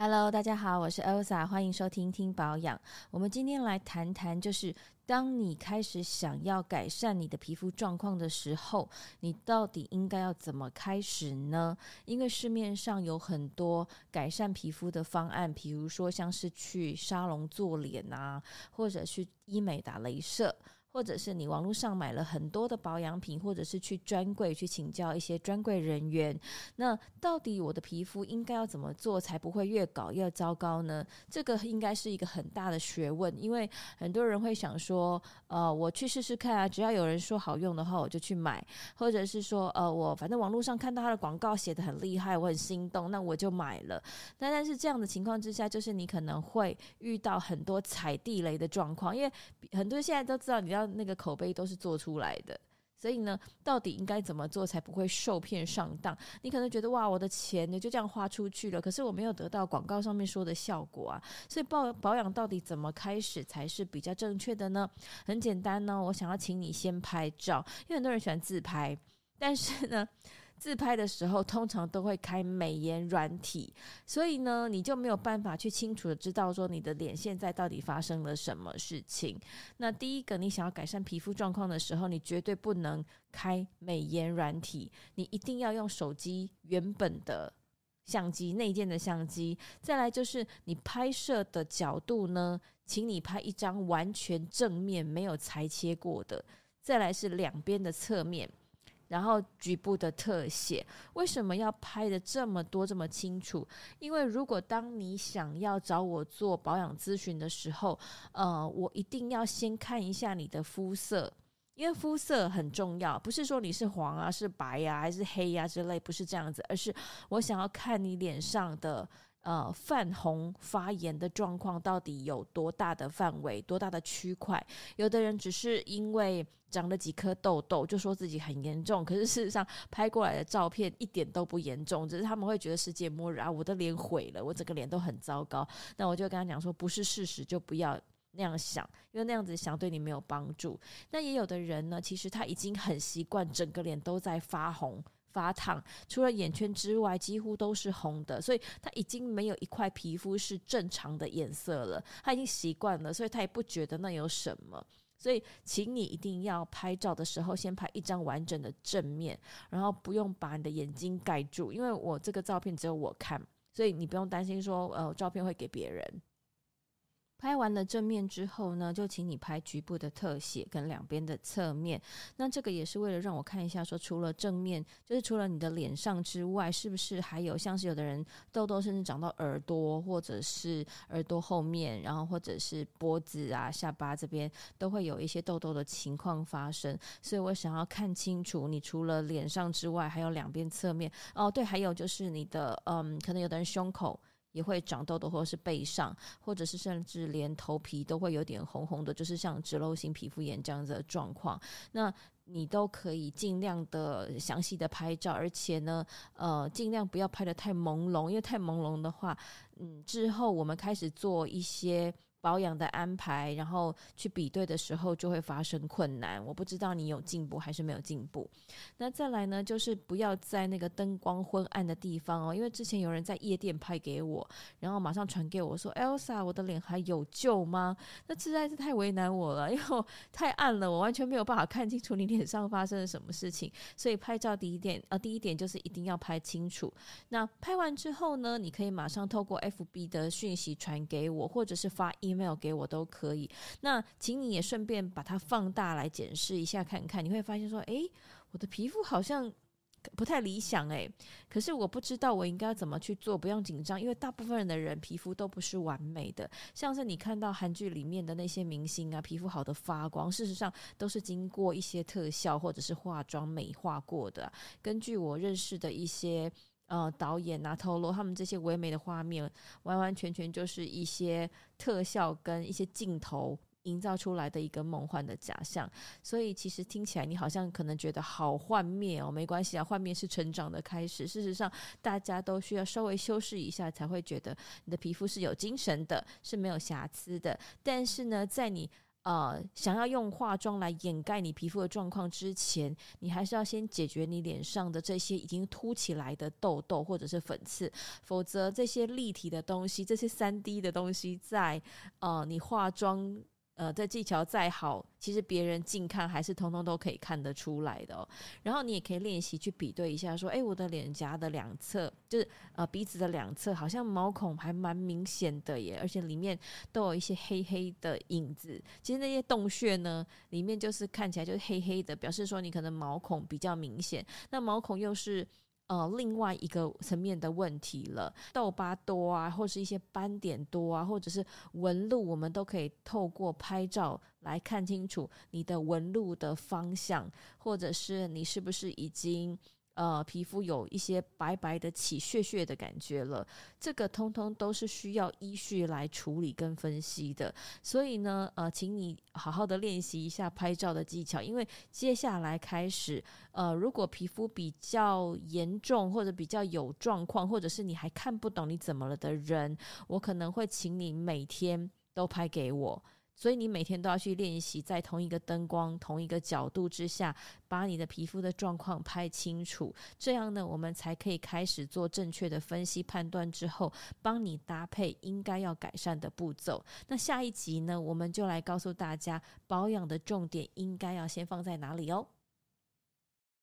Hello，大家好，我是 Elsa，欢迎收听听保养。我们今天来谈谈，就是当你开始想要改善你的皮肤状况的时候，你到底应该要怎么开始呢？因为市面上有很多改善皮肤的方案，比如说像是去沙龙做脸啊，或者去医美打镭射。或者是你网络上买了很多的保养品，或者是去专柜去请教一些专柜人员，那到底我的皮肤应该要怎么做才不会越搞越糟糕呢？这个应该是一个很大的学问，因为很多人会想说，呃，我去试试看啊，只要有人说好用的话，我就去买，或者是说，呃，我反正网络上看到他的广告写得很厉害，我很心动，那我就买了。那但是这样的情况之下，就是你可能会遇到很多踩地雷的状况，因为很多人现在都知道你要。那个口碑都是做出来的，所以呢，到底应该怎么做才不会受骗上当？你可能觉得哇，我的钱呢就这样花出去了，可是我没有得到广告上面说的效果啊。所以保保养到底怎么开始才是比较正确的呢？很简单呢，我想要请你先拍照，因为很多人喜欢自拍，但是呢。自拍的时候，通常都会开美颜软体，所以呢，你就没有办法去清楚的知道说你的脸现在到底发生了什么事情。那第一个，你想要改善皮肤状况的时候，你绝对不能开美颜软体，你一定要用手机原本的相机，内建的相机。再来就是你拍摄的角度呢，请你拍一张完全正面没有裁切过的。再来是两边的侧面。然后局部的特写，为什么要拍得这么多这么清楚？因为如果当你想要找我做保养咨询的时候，呃，我一定要先看一下你的肤色，因为肤色很重要，不是说你是黄啊、是白呀、啊、还是黑呀、啊、之类，不是这样子，而是我想要看你脸上的。呃，泛红发炎的状况到底有多大的范围、多大的区块？有的人只是因为长了几颗痘痘，就说自己很严重，可是事实上拍过来的照片一点都不严重，只是他们会觉得世界末日啊，我的脸毁了，我整个脸都很糟糕。那我就跟他讲说，不是事实就不要那样想，因为那样子想对你没有帮助。那也有的人呢，其实他已经很习惯整个脸都在发红。发烫，除了眼圈之外，几乎都是红的，所以他已经没有一块皮肤是正常的颜色了。他已经习惯了，所以他也不觉得那有什么。所以，请你一定要拍照的时候，先拍一张完整的正面，然后不用把你的眼睛盖住，因为我这个照片只有我看，所以你不用担心说，呃，照片会给别人。拍完了正面之后呢，就请你拍局部的特写跟两边的侧面。那这个也是为了让我看一下，说除了正面，就是除了你的脸上之外，是不是还有像是有的人痘痘甚至长到耳朵，或者是耳朵后面，然后或者是脖子啊、下巴这边都会有一些痘痘的情况发生。所以我想要看清楚，你除了脸上之外，还有两边侧面。哦，对，还有就是你的，嗯，可能有的人胸口。也会长痘痘，或者是背上，或者是甚至连头皮都会有点红红的，就是像脂漏性皮肤炎这样子的状况。那你都可以尽量的详细的拍照，而且呢，呃，尽量不要拍的太朦胧，因为太朦胧的话，嗯，之后我们开始做一些。保养的安排，然后去比对的时候就会发生困难。我不知道你有进步还是没有进步。那再来呢，就是不要在那个灯光昏暗的地方哦，因为之前有人在夜店拍给我，然后马上传给我说：“Elsa，我的脸还有救吗？”那实在是太为难我了，因为我太暗了，我完全没有办法看清楚你脸上发生了什么事情。所以拍照第一点，呃，第一点就是一定要拍清楚。那拍完之后呢，你可以马上透过 FB 的讯息传给我，或者是发 email 给我都可以。那请你也顺便把它放大来检视一下看看，你会发现说，诶，我的皮肤好像不太理想诶。可是我不知道我应该怎么去做，不用紧张，因为大部分人的人皮肤都不是完美的。像是你看到韩剧里面的那些明星啊，皮肤好的发光，事实上都是经过一些特效或者是化妆美化过的。根据我认识的一些。呃，导演啊，透露他们这些唯美的画面，完完全全就是一些特效跟一些镜头营造出来的一个梦幻的假象。所以其实听起来你好像可能觉得好幻灭哦，没关系啊，幻灭是成长的开始。事实上，大家都需要稍微修饰一下，才会觉得你的皮肤是有精神的，是没有瑕疵的。但是呢，在你呃，想要用化妆来掩盖你皮肤的状况之前，你还是要先解决你脸上的这些已经凸起来的痘痘或者是粉刺，否则这些立体的东西，这些三 D 的东西在呃你化妆。呃，这技巧再好，其实别人近看还是通通都可以看得出来的哦。然后你也可以练习去比对一下，说，诶，我的脸颊的两侧，就是呃鼻子的两侧，好像毛孔还蛮明显的耶，而且里面都有一些黑黑的影子。其实那些洞穴呢，里面就是看起来就是黑黑的，表示说你可能毛孔比较明显。那毛孔又是。呃，另外一个层面的问题了，痘疤多啊，或是一些斑点多啊，或者是纹路，我们都可以透过拍照来看清楚你的纹路的方向，或者是你是不是已经。呃，皮肤有一些白白的起屑屑的感觉了，这个通通都是需要依序来处理跟分析的。所以呢，呃，请你好好的练习一下拍照的技巧，因为接下来开始，呃，如果皮肤比较严重或者比较有状况，或者是你还看不懂你怎么了的人，我可能会请你每天都拍给我。所以你每天都要去练习，在同一个灯光、同一个角度之下，把你的皮肤的状况拍清楚。这样呢，我们才可以开始做正确的分析判断，之后帮你搭配应该要改善的步骤。那下一集呢，我们就来告诉大家保养的重点应该要先放在哪里哦。